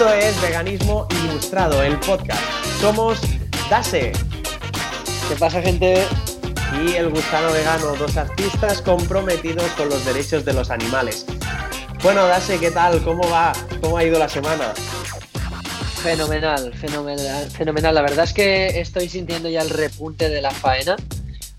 Esto es Veganismo Ilustrado, el podcast. Somos Dase. ¿Qué pasa, gente? Y el Gusano Vegano, dos artistas comprometidos con los derechos de los animales. Bueno, Dase, ¿qué tal? ¿Cómo va? ¿Cómo ha ido la semana? Fenomenal, fenomenal, fenomenal. La verdad es que estoy sintiendo ya el repunte de la faena.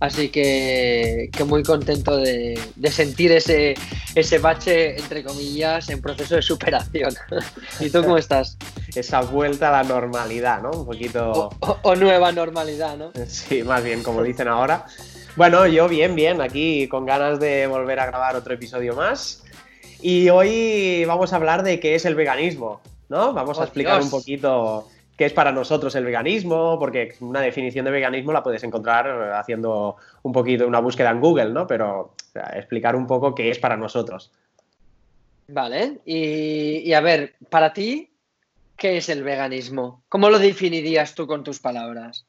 Así que, que muy contento de, de, sentir ese, ese bache, entre comillas, en proceso de superación. ¿Y tú cómo estás? Esa vuelta a la normalidad, ¿no? Un poquito... O, nueva normalidad, ¿no? Sí, más bien, como dicen ahora. Bueno, yo bien, bien, aquí con ganas de volver a grabar otro episodio más. Y hoy vamos a hablar de qué es el veganismo, ¿no? Vamos a explicar Dios. un poquito qué es para nosotros el veganismo, porque una definición de veganismo la puedes encontrar haciendo un poquito una búsqueda en Google, ¿no? Pero o sea, explicar un poco qué es para nosotros. Vale, y, y, a ver, para ti, ¿qué es el veganismo? ¿Cómo lo definirías tú con tus palabras?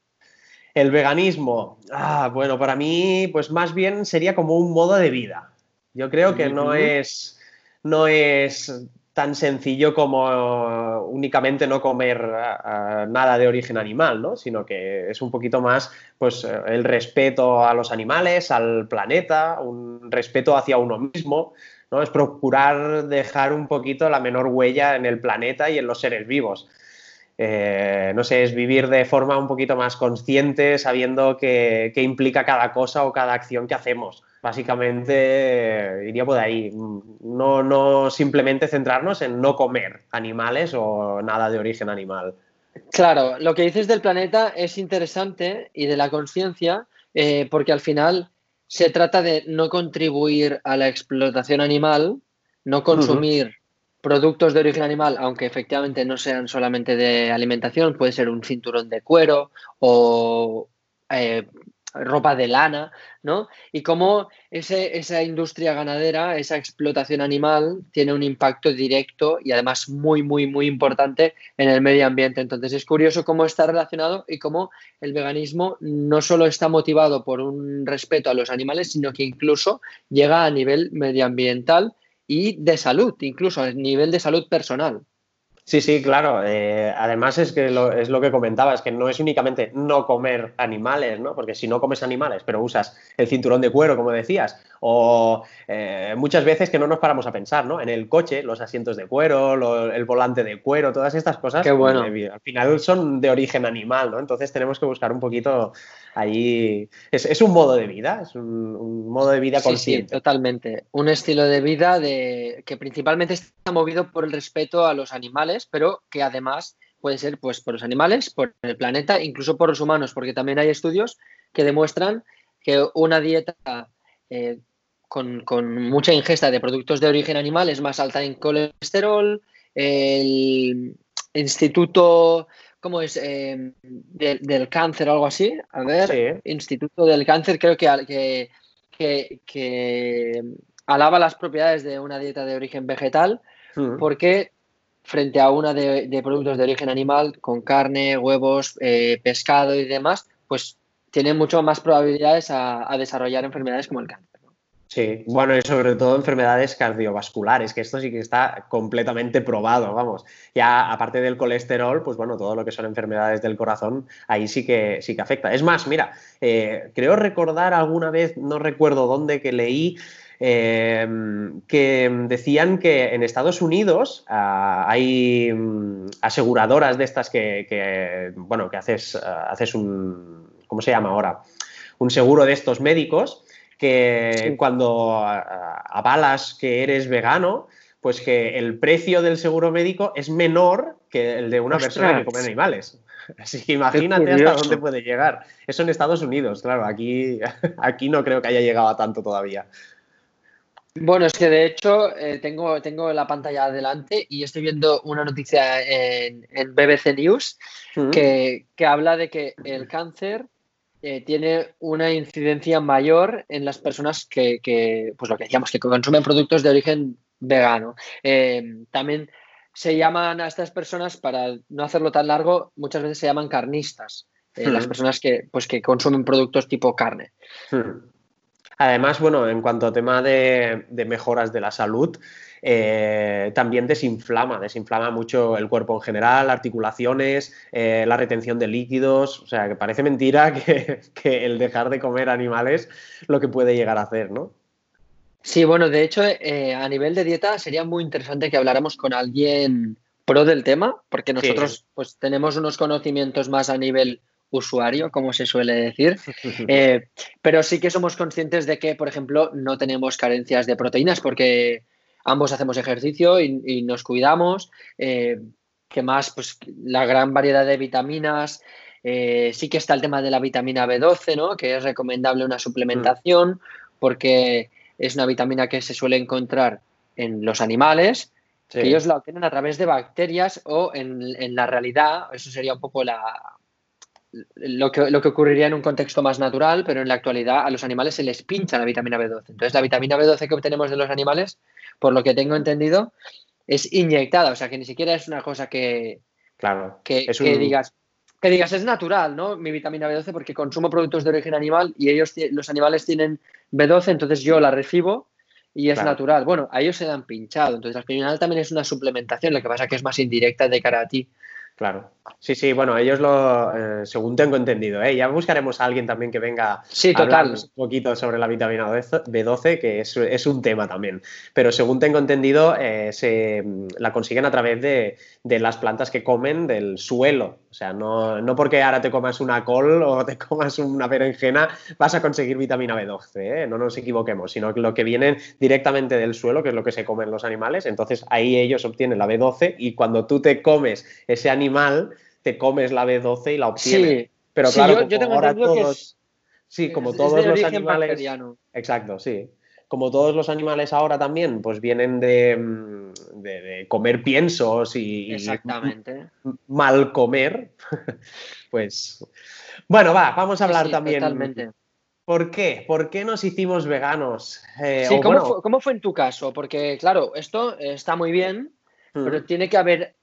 El veganismo, ah, bueno, para mí, pues más bien sería como un modo de vida. Yo creo que no es, no es tan sencillo como únicamente no comer uh, nada de origen animal, ¿no? Sino que es un poquito más pues, el respeto a los animales, al planeta, un respeto hacia uno mismo, ¿no? Es procurar dejar un poquito la menor huella en el planeta y en los seres vivos. Eh, no sé, es vivir de forma un poquito más consciente, sabiendo qué implica cada cosa o cada acción que hacemos básicamente iría por ahí. No, no simplemente centrarnos en no comer animales o nada de origen animal. Claro, lo que dices del planeta es interesante y de la conciencia, eh, porque al final se trata de no contribuir a la explotación animal, no consumir uh -huh. productos de origen animal, aunque efectivamente no sean solamente de alimentación, puede ser un cinturón de cuero o eh, ropa de lana, ¿no? Y cómo ese, esa industria ganadera, esa explotación animal, tiene un impacto directo y además muy, muy, muy importante en el medio ambiente. Entonces es curioso cómo está relacionado y cómo el veganismo no solo está motivado por un respeto a los animales, sino que incluso llega a nivel medioambiental y de salud, incluso a nivel de salud personal. Sí, sí, claro. Eh, además es que lo, es lo que comentaba, es que no es únicamente no comer animales, ¿no? Porque si no comes animales, pero usas el cinturón de cuero, como decías, o eh, muchas veces que no nos paramos a pensar, ¿no? En el coche, los asientos de cuero, lo, el volante de cuero, todas estas cosas, Qué bueno. eh, al final son de origen animal, ¿no? Entonces tenemos que buscar un poquito ahí. Es, es un modo de vida, es un, un modo de vida consciente. Sí, sí, totalmente. Un estilo de vida de, que principalmente está movido por el respeto a los animales, pero que además puede ser pues, por los animales, por el planeta, incluso por los humanos, porque también hay estudios que demuestran que una dieta eh, con, con, mucha ingesta de productos de origen animal es más alta en colesterol. El Instituto, ¿cómo es? Eh, de, del cáncer o algo así. A ver, sí. Instituto del cáncer, creo que, que, que, que alaba las propiedades de una dieta de origen vegetal, mm. porque frente a una de, productos de origen animal, con carne, huevos, eh, pescado y demás, pues tiene mucho más probabilidades a, a desarrollar enfermedades como el cáncer. ¿no? Sí, bueno, y sobre todo enfermedades cardiovasculares, que esto sí que está completamente probado, vamos. Ya aparte del colesterol, pues bueno, todo lo que son enfermedades del corazón, ahí sí que, sí que afecta. Es más, mira, eh, creo recordar alguna vez, no recuerdo dónde, que leí eh, que decían que en Estados Unidos uh, hay um, aseguradoras de estas que, que bueno, que haces, uh, haces un, ¿cómo se llama ahora? Un seguro de estos médicos que sí. cuando uh, avalas que eres vegano, pues que el precio del seguro médico es menor que el de una Ostras. persona que come animales. Así que imagínate hasta dónde puede llegar. Eso en Estados Unidos, claro, aquí, aquí no creo que haya llegado a tanto todavía. Bueno, es que de hecho eh, tengo, tengo la pantalla adelante y estoy viendo una noticia en, en BBC News uh -huh. que, que, habla de que el cáncer eh, tiene una incidencia mayor en las personas que, que, pues lo que decíamos, que consumen productos de origen vegano. Eh, también se llaman a estas personas, para no hacerlo tan largo, muchas veces se llaman carnistas, uh -huh. las personas que, pues, que consumen productos tipo carne. Uh -huh. Además, bueno, en cuanto a tema de, de mejoras de la salud, eh, también desinflama, desinflama mucho el cuerpo en general, articulaciones, eh, la retención de líquidos, o sea, que parece mentira que, el dejar de comer animales lo que puede llegar a hacer, ¿no? Sí, bueno, de hecho, eh, a nivel de dieta sería muy interesante que habláramos con alguien pro del tema, porque nosotros pues tenemos unos conocimientos más a nivel usuario, como se suele decir. pero sí que somos conscientes de que, por ejemplo, no tenemos carencias de proteínas porque ambos hacemos ejercicio y, nos cuidamos. Eh, que más? Pues la gran variedad de vitaminas. Eh, sí que está el tema de la vitamina B12, ¿no? Que es recomendable una suplementación porque es una vitamina que se suele encontrar en los animales, que ellos la obtienen a través de bacterias o en, en la realidad, eso sería un poco la, lo que, lo que, ocurriría en un contexto más natural, pero en la actualidad a los animales se les pincha la vitamina B12. Entonces, la vitamina B12 que obtenemos de los animales por lo que tengo entendido, es inyectada, o sea que ni siquiera es una cosa que, claro, que, digas, que digas es natural, ¿no? Mi vitamina B12 porque consumo productos de origen animal y ellos, los animales tienen B12, entonces yo la recibo y es natural. Bueno, a ellos se dan pinchado, entonces al final también es una suplementación, lo que pasa que es más indirecta de cara a ti. Claro. Sí, sí, bueno, ellos lo, eh, según tengo entendido, ¿eh? ya buscaremos a alguien también que venga sí, a hablar un poquito sobre la vitamina B12, que es, un tema también. Pero según tengo entendido, eh, se, la consiguen a través de, las plantas que comen del suelo. O sea, no, no, porque ahora te comas una col o te comas una berenjena vas a conseguir vitamina B12, ¿eh? no nos equivoquemos, sino que lo que viene directamente del suelo, que es lo que se comen los animales, entonces ahí ellos obtienen la B12 y cuando tú te comes ese animal, te comes la B12 y la obtienes. Pero claro, yo, tengo ahora todos. sí, como todos los animales. Exacto, sí. Como todos los animales ahora también, pues vienen de, mm, comer piensos y, Exactamente. mal comer. pues. Bueno, va, vamos a hablar también. Totalmente. ¿Por qué? ¿Por qué nos hicimos veganos? Eh, sí, ¿cómo, fue, en tu caso? Porque, claro, esto está muy bien, pero mm. tiene que haber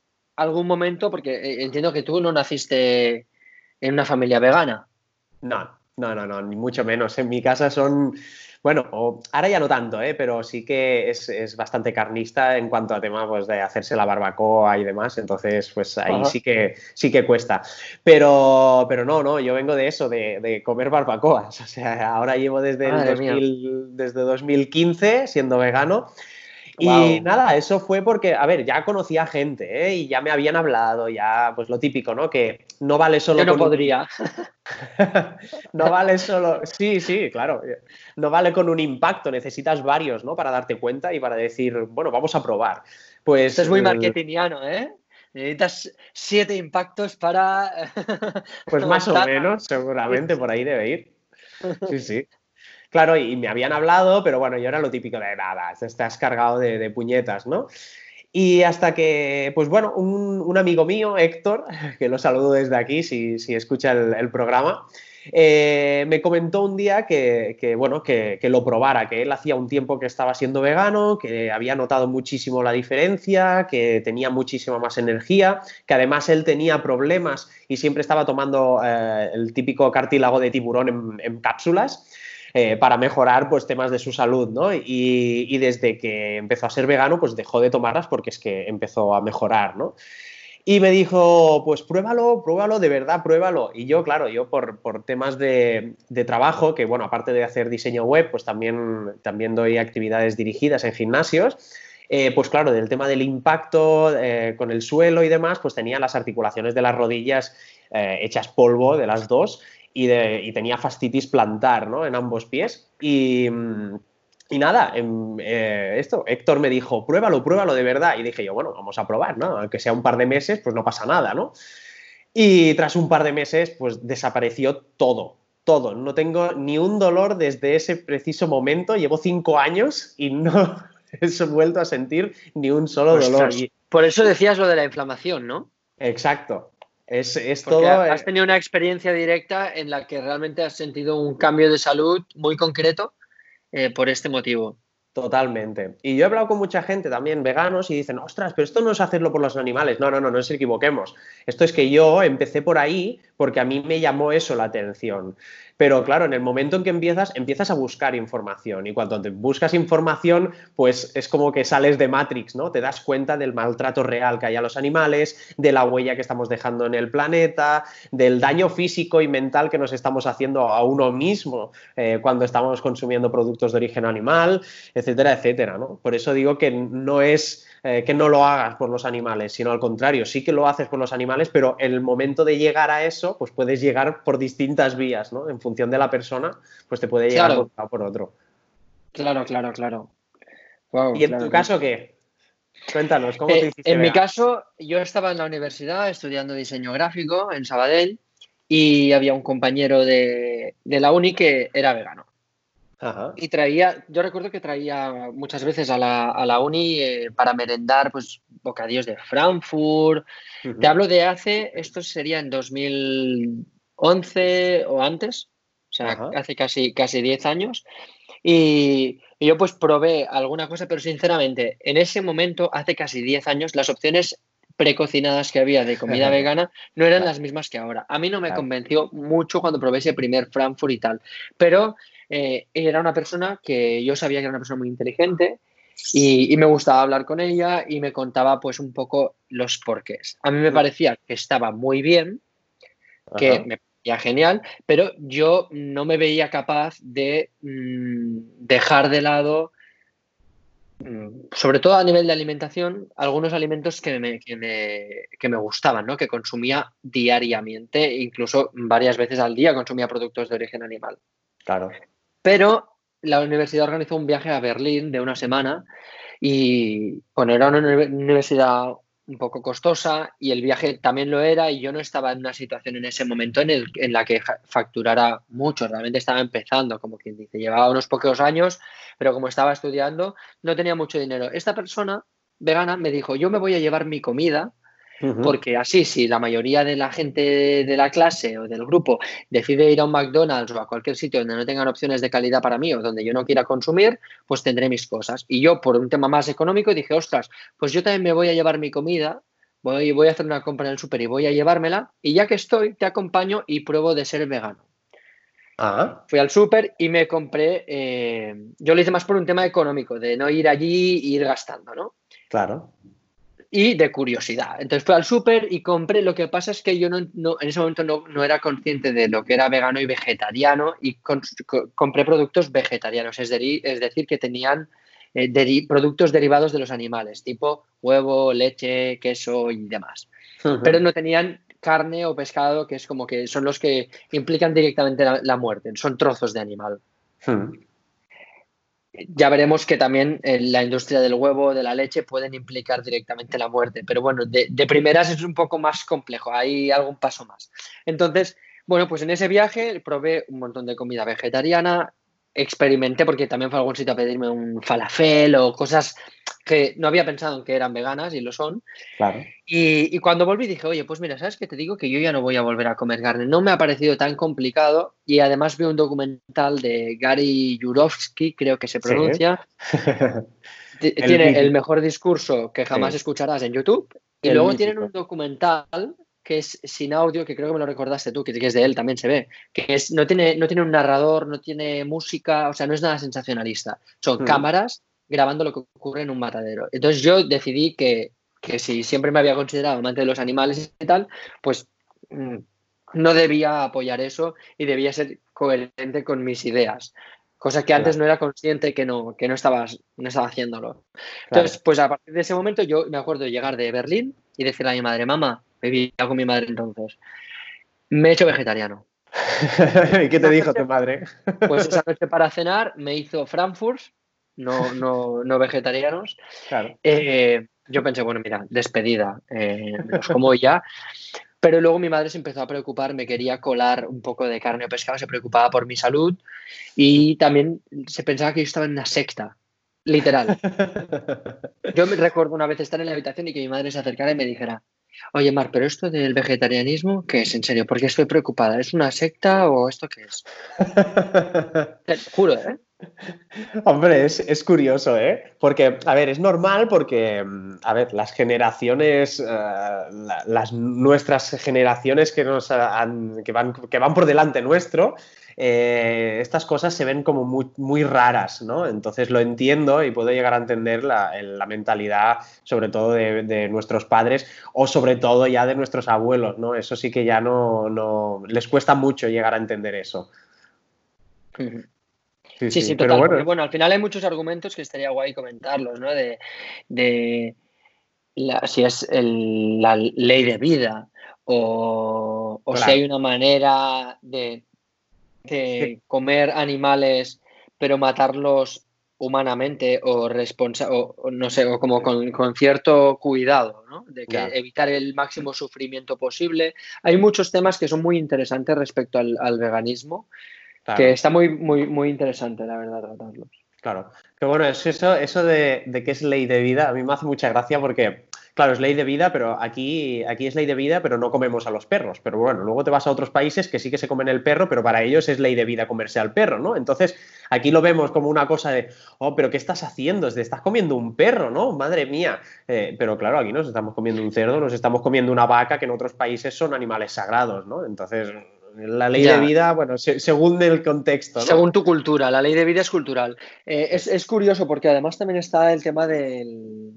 algún momento, porque eh, entiendo que tú no naciste en una familia vegana. No, no, no, no, ni mucho menos. En mi casa son, bueno, ahora ya no tanto, ¿eh? pero sí que es, bastante carnista en cuanto a tema pues, de hacerse la barbacoa y demás. Entonces, pues ahí sí que sí que cuesta. Pero, pero no, no, yo vengo de eso, de, comer barbacoas. O sea, ahora llevo desde, el desde 2015 siendo vegano. Y nada, eso fue porque, a ver, ya conocía gente ¿eh? y ya me habían hablado, ya, pues lo típico, ¿no? Que no vale solo. Yo no podría. no vale solo. Sí, sí, claro. No vale con un impacto, necesitas varios, ¿no? Para darte cuenta y para decir, bueno, vamos a probar. Pues. es muy marketingiano, ¿eh? Necesitas siete impactos para. pues más o menos, seguramente por ahí debe ir. Sí, sí. Claro, y me habían hablado, pero bueno, yo era lo típico de nada, estás cargado de, puñetas, ¿no? Y hasta que, pues bueno, un, amigo mío, Héctor, que lo saludo desde aquí si, escucha el, programa, eh, me comentó un día que, bueno, que, lo probara, que él hacía un tiempo que estaba siendo vegano, que había notado muchísimo la diferencia, que tenía muchísima más energía, que además él tenía problemas y siempre estaba tomando eh, el típico cartílago de tiburón en cápsulas. Eh, para mejorar pues, temas de su salud, ¿no? Y, desde que empezó a ser vegano, pues dejó de tomarlas porque es que empezó a mejorar, ¿no? Y me dijo, pues pruébalo, pruébalo, de verdad, pruébalo. Y yo, claro, yo por, temas de, trabajo, que bueno, aparte de hacer diseño web, pues también, también doy actividades dirigidas en gimnasios, eh, pues claro, del tema del impacto eh, con el suelo y demás, pues tenía las articulaciones de las rodillas hechas polvo de las dos y, tenía fastitis plantar ¿no? en ambos pies. Y, nada, em, eh, esto, Héctor me dijo, pruébalo, pruébalo de verdad. Y dije yo, bueno, vamos a probar, ¿no? Aunque sea un par de meses, pues no pasa nada, ¿no? Y tras un par de meses, pues desapareció todo, todo. No tengo ni un dolor desde ese preciso momento. Llevo cinco años y no he vuelto a sentir ni un solo dolor. Por eso decías lo de la inflamación, ¿no? Exacto. Es, es todo. Has tenido una experiencia directa en la que realmente has sentido un cambio de salud muy concreto eh, por este motivo. Totalmente. Y yo he hablado con mucha gente también veganos y dicen, ostras, pero esto no es hacerlo por los animales. No, no, no, no nos equivoquemos. Esto es que yo empecé por ahí porque a mí me llamó eso la atención. Pero claro, en el momento en que empiezas, empiezas a buscar información y cuando te buscas información, pues es como que sales de Matrix, ¿no? Te das cuenta del maltrato real que hay a los animales, de la huella que estamos dejando en el planeta, del daño físico y mental que nos estamos haciendo a uno mismo eh, cuando estamos consumiendo productos de origen animal, etcétera, etcétera, ¿no? Por eso digo que no es eh, que no lo hagas por los animales, sino al contrario, sí que lo haces por los animales, pero en el momento de llegar a eso, pues puedes llegar por distintas vías, ¿no? En función de la persona, pues te puede llegar por, por otro. Claro, claro, claro. ¿Y en tu caso qué? Cuéntanos, ¿cómo te eh, hiciste? En mi caso, yo estaba en la universidad estudiando diseño gráfico en Sabadell y había un compañero de, de la uni que era vegano. Y traía, yo recuerdo que traía muchas veces a la, a la uni eh, para merendar pues bocadillos de Frankfurt. Te hablo de hace, esto sería en 2011 o antes, o sea, hace casi, casi 10 años. Y, yo pues probé alguna cosa, pero sinceramente, en ese momento, hace casi 10 años, las opciones precocinadas que había de comida vegana no eran las mismas que ahora. A mí no me convenció mucho cuando probé ese primer Frankfurt y tal, pero eh, era una persona que yo sabía que era una persona muy inteligente y, me gustaba hablar con ella y me contaba pues un poco los porqués. A mí me parecía que estaba muy bien, que me parecía genial, pero yo no me veía capaz de mm, dejar de lado, mm, sobre todo a nivel de alimentación, algunos alimentos que me, que me, gustaban, ¿no? que consumía diariamente, incluso varias veces al día consumía productos de origen animal. Claro. Pero la universidad organizó un viaje a Berlín de una semana y, bueno, era una universidad un poco costosa y el viaje también lo era y yo no estaba en una situación en ese momento en, el, en la que facturara mucho, realmente estaba empezando, como quien dice, llevaba unos pocos años, pero como estaba estudiando no tenía mucho dinero. Esta persona vegana me dijo, yo me voy a llevar mi comida porque así, si la mayoría de la gente de la clase o del grupo decide ir a un McDonald's o a cualquier sitio donde no tengan opciones de calidad para mí o donde yo no quiera consumir, pues tendré mis cosas. Y yo, por un tema más económico, dije, ostras, pues yo también me voy a llevar mi comida, voy, voy a hacer una compra en el súper y voy a llevármela. Y ya que estoy, te acompaño y pruebo de ser vegano. Ah. Fui al súper y me compré. Eh, yo lo hice más por un tema económico, de no ir allí e ir gastando, ¿no? Claro y de curiosidad. Entonces fui al súper y compré. Lo que pasa es que yo no, en ese momento no, era consciente de lo que era vegano y vegetariano y compré productos vegetarianos, es, es decir, que tenían eh, productos derivados de los animales, tipo huevo, leche, queso y demás. Pero no tenían carne o pescado, que es como que son los que implican directamente la, muerte, son trozos de animal. Hmm ya veremos que también eh, la industria del huevo, de la leche, pueden implicar directamente la muerte. Pero bueno, de, de, primeras es un poco más complejo, hay algún paso más. Entonces, bueno, pues en ese viaje probé un montón de comida vegetariana, experimenté porque también fue a algún sitio a pedirme un falafel o cosas que no había pensado en que eran veganas y lo son. Claro. Y, cuando volví dije, oye, pues mira, ¿sabes qué te digo? Que yo ya no voy a volver a comer carne. No me ha parecido tan complicado y además vi un documental de Gary Jurovsky, creo que se pronuncia. Tiene el, mejor discurso que jamás escucharás en YouTube. Y luego tienen un documental que es sin audio, que creo que me lo recordaste tú, que, es de él, también se ve, que es, no, tiene, no tiene un narrador, no tiene música, o sea, no es nada sensacionalista. Son mm. cámaras grabando lo que ocurre en un matadero. Entonces yo decidí que, si siempre me había considerado amante de los animales y tal, pues mm, no debía apoyar eso y debía ser coherente con mis ideas. Cosa que antes no era consciente que no, que no, estaba, no estaba haciéndolo. Entonces, pues a partir de ese momento yo me acuerdo de llegar de Berlín y decirle a mi madre, mamá, vivía con mi madre entonces. Me he hecho vegetariano. ¿Y qué te dijo tu madre? Pues esa noche para cenar me hizo Frankfurt, no, no, no vegetarianos. Claro. Eh, yo pensé, bueno, mira, despedida, eh, los como ya. Pero luego mi madre se empezó a preocupar, me quería colar un poco de carne o pescado, se preocupaba por mi salud y también se pensaba que yo estaba en una secta, literal. Yo me recuerdo una vez estar en la habitación y que mi madre se acercara y me dijera, Oye, Mar, pero esto del vegetarianismo, ¿qué es en serio? Porque estoy preocupada. ¿Es una secta o esto qué es? Te juro, ¿eh? Hombre, es, curioso, ¿eh? Porque, a ver, es normal porque, mm, a ver, las generaciones, eh, las nuestras generaciones que, nos que, van, que van por delante nuestro, eh, estas cosas se ven como muy, muy, raras, ¿no? Entonces lo entiendo y puedo llegar a entender la, mentalidad, sobre todo de, nuestros padres o sobre todo ya de nuestros abuelos, ¿no? Eso sí que ya no, no les cuesta mucho llegar a entender eso. Sí, sí, total. Bueno. bueno, al final hay muchos argumentos que estaría guay comentarlos, ¿no? De, si es la ley de vida o, si hay una manera de de comer animales pero matarlos humanamente o, o no sé, o como con, cierto cuidado, ¿no? De que evitar el máximo sufrimiento posible. Hay muchos temas que son muy interesantes respecto al, veganismo, que está muy, muy, muy interesante, la verdad, tratarlos. Claro, que bueno, eso, eso de, de que es ley de vida, a mí me hace mucha gracia porque Claro, es ley de vida, pero aquí, aquí es ley de vida, pero no comemos a los perros. Pero bueno, luego te vas a otros países que sí que se comen el perro, pero para ellos es ley de vida comerse al perro, ¿no? Entonces, aquí lo vemos como una cosa de, oh, pero ¿qué estás haciendo? estás comiendo un perro, ¿no? Madre mía. Eh, pero claro, aquí nos estamos comiendo un cerdo, nos estamos comiendo una vaca, que en otros países son animales sagrados, ¿no? Entonces, la ley de vida, bueno, según el contexto. Según tu cultura, la ley de vida es cultural. Eh, es, es, curioso porque además también está el tema del,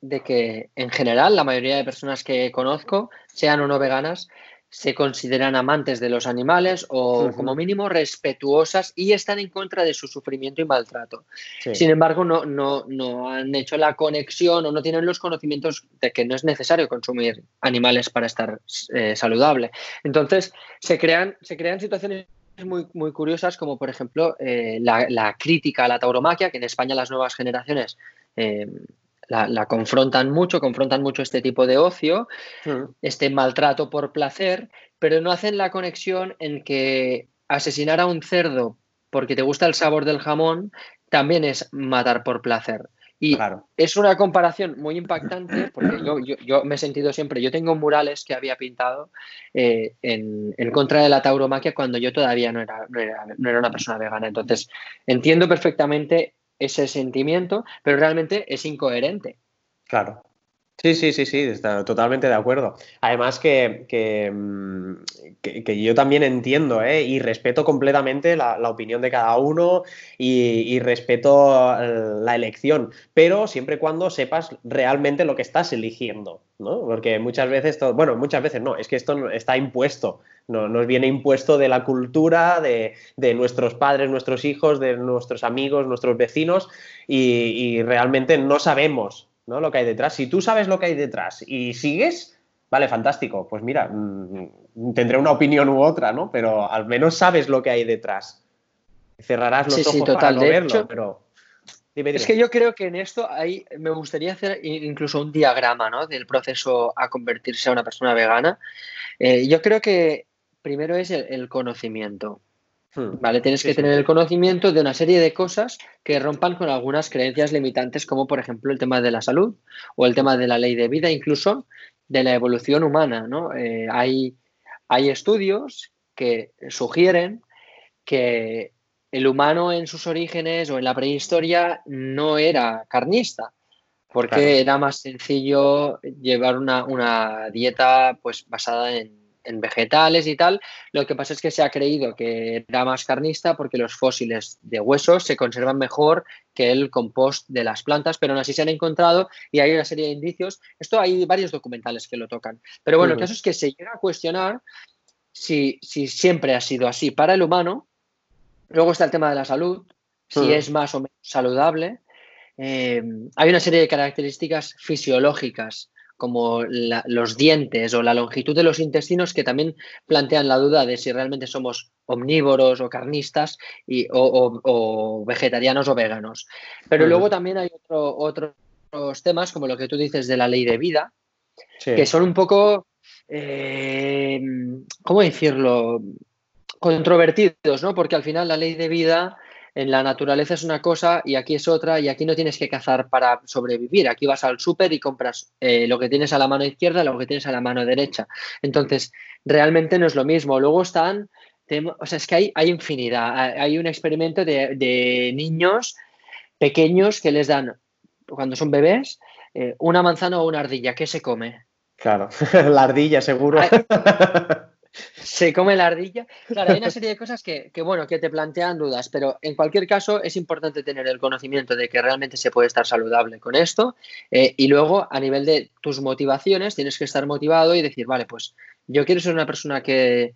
de que en general la mayoría de personas que conozco, sean o no veganas, se consideran amantes de los animales o como mínimo respetuosas y están en contra de su sufrimiento y maltrato. Sin embargo, no, no, no, han hecho la conexión o no tienen los conocimientos de que no es necesario consumir animales para estar eh, saludable. Entonces, se crean, se crean situaciones muy, muy curiosas como por ejemplo eh, la, crítica a la tauromaquia, que en España las nuevas generaciones eh, la, confrontan mucho, confrontan mucho este tipo de ocio, mm. este maltrato por placer, pero no hacen la conexión en que asesinar a un cerdo porque te gusta el sabor del jamón también es matar por placer. Y es una comparación muy impactante porque yo, me he sentido siempre, yo tengo murales que había pintado eh, en, contra de la tauromaquia cuando yo todavía no era, no era una persona vegana. Entonces, entiendo perfectamente ese sentimiento, pero realmente es incoherente. Claro. Sí, sí, sí, sí, está totalmente de acuerdo. Además que, que, mm, yo también entiendo ¿eh? y respeto completamente la, opinión de cada uno y, respeto eh, la elección, pero siempre y cuando sepas realmente lo que estás eligiendo, ¿no? Porque muchas veces, bueno, muchas veces no, es que esto está impuesto, no, nos viene impuesto de la cultura, de, nuestros padres, nuestros hijos, de nuestros amigos, nuestros vecinos y realmente no sabemos ¿no? Lo que hay detrás. Si tú sabes lo que hay detrás y sigues, vale, fantástico. Pues mira, mm, tendré una opinión u otra, ¿no? Pero al menos sabes lo que hay detrás. Cerrarás los ojos para no verlo, pero. Es que yo creo que en esto hay, me gustaría hacer incluso un diagrama ¿no? del proceso a convertirse a una persona vegana. Eh, yo creo que primero es el conocimiento. Hmm. ¿Vale? Tienes que tener el conocimiento de una serie de cosas que rompan con algunas creencias limitantes, como por ejemplo el tema de la salud o el tema de la ley de vida, incluso de la evolución humana. ¿no? Eh, hay, hay estudios que sugieren que el humano en sus orígenes o en la prehistoria no era carnista, porque era más sencillo llevar una, una dieta pues, basada en en vegetales y tal. Lo que pasa es que se ha creído que era más carnista porque los fósiles de huesos se conservan mejor que el compost de las plantas, pero aún así se han encontrado y hay una serie de indicios. Esto hay varios documentales que lo tocan. Pero bueno, el caso es que se llega a cuestionar si, si, siempre ha sido así para el humano. Luego está el tema de la salud, si es más o menos saludable. Eh, hay una serie de características fisiológicas como los dientes o la longitud de los intestinos que también plantean la duda de si realmente somos omnívoros o carnistas y, o, vegetarianos o veganos. Pero luego también hay otros temas, como lo que tú dices de la ley de vida, que son un poco, eh, ¿cómo decirlo? Controvertidos, ¿no? Porque al final la ley de vida en la naturaleza es una cosa y aquí es otra y aquí no tienes que cazar para sobrevivir. Aquí vas al súper y compras eh, lo que tienes a la mano izquierda, lo que tienes a la mano derecha. Entonces, realmente no es lo mismo. Luego están o sea, es que hay, hay infinidad. Hay un experimento de, niños pequeños que les dan, cuando son bebés, eh, una manzana o una ardilla. ¿Qué se come? Claro, la ardilla seguro. Se come la ardilla. Claro, hay una serie de cosas que, bueno, que te plantean dudas, pero en cualquier caso es importante tener el conocimiento de que realmente se puede estar saludable con esto. Eh, y luego, a nivel de tus motivaciones, tienes que estar motivado y decir, vale, pues yo quiero ser una persona que,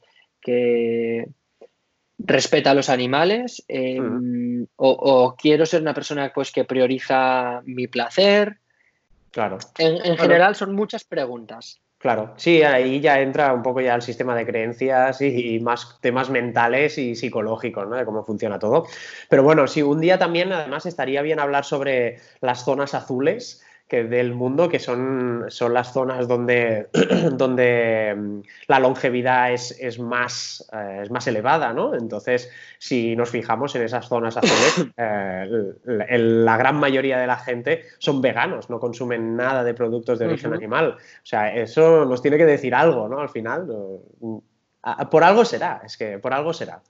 respeta a los animales em, o, quiero ser una persona pues, que prioriza mi placer. Claro. En, general son muchas preguntas. Claro, sí, ahí ya entra un poco ya el sistema de creencias y, más temas mentales y psicológicos, ¿no? De cómo funciona todo. Pero bueno, sí, un día también además estaría bien hablar sobre las zonas azules, que del mundo, que son, son las zonas donde, donde mm, la longevidad es, más, eh, es más elevada, ¿no? Entonces, si nos fijamos en esas zonas azules, eh, la gran mayoría de la gente son veganos, no consumen nada de productos de origen animal. O sea, eso nos tiene que decir algo, ¿no? Al final, por algo será, es que por algo será.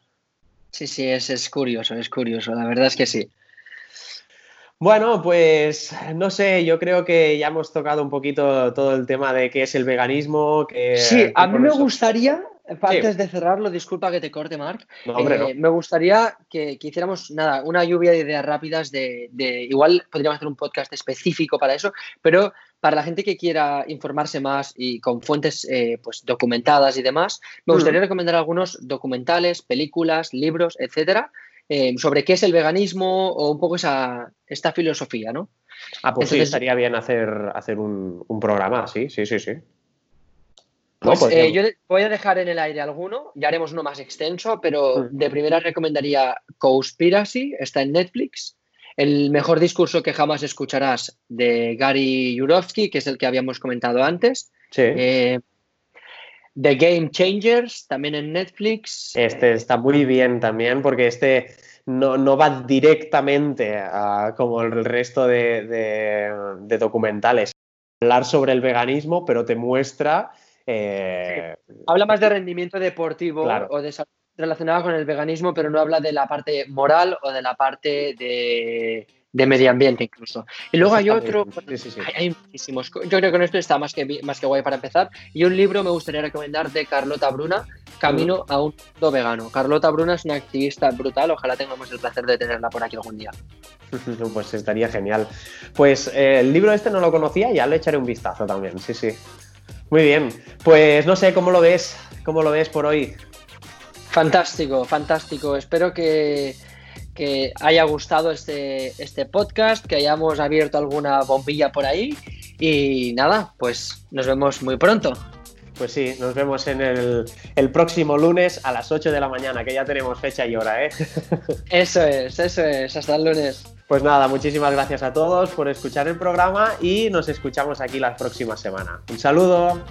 Sí, sí, es, es curioso, es curioso, la verdad es que sí. Bueno, pues no sé, yo creo que ya hemos tocado un poquito todo el tema de qué es el veganismo. Que, sí, a mí me gustaría, antes de cerrarlo, disculpa que te corte, Marc, eh, me gustaría que, hiciéramos nada, una lluvia de ideas rápidas de, igual podríamos hacer un podcast específico para eso, pero para la gente que quiera informarse más y con fuentes eh, pues documentadas y demás, me gustaría recomendar algunos documentales, películas, libros, etcétera, eh, sobre qué es el veganismo o un poco esa, esta filosofía, ¿no? Ah, pues sí, estaría bien hacer, hacer un, programa, sí, sí, sí, sí. Pues eh, yo voy a dejar en el aire alguno, ya haremos uno más extenso, pero mm. de primera recomendaría Conspiracy, está en Netflix. El mejor discurso que jamás escucharás de Gary Yurovsky, que es el que habíamos comentado antes. Sí. Eh, The Game Changers, también en Netflix. Este está muy bien también, porque este no, va directamente a, como el resto de, documentales. Hablar sobre el veganismo, pero te muestra. Eh, habla más de rendimiento deportivo o de relacionado con el veganismo, pero no habla de la parte moral o de la parte de de medio ambiente incluso. Y luego hay otro, Hay, muchísimos. Yo creo que con esto está más que, más que guay para empezar. Y un libro me gustaría recomendar de Carlota Bruna, Camino a un mundo vegano. Carlota Bruna es una activista brutal, ojalá tengamos el placer de tenerla por aquí algún día. Pues estaría genial. Pues eh, el libro este no lo conocía, ya le echaré un vistazo también, sí, sí. Muy bien, pues no sé cómo lo ves, cómo lo ves por hoy. Fantástico, fantástico. Espero que que haya gustado este, este podcast, que hayamos abierto alguna bombilla por ahí. Y nada, pues nos vemos muy pronto. Pues sí, nos vemos en el, el, próximo lunes a las 8 de la mañana, que ya tenemos fecha y hora, ¿eh? Eso es, eso es, hasta el lunes. Pues nada, muchísimas gracias a todos por escuchar el programa y nos escuchamos aquí la próxima semana. Un saludo.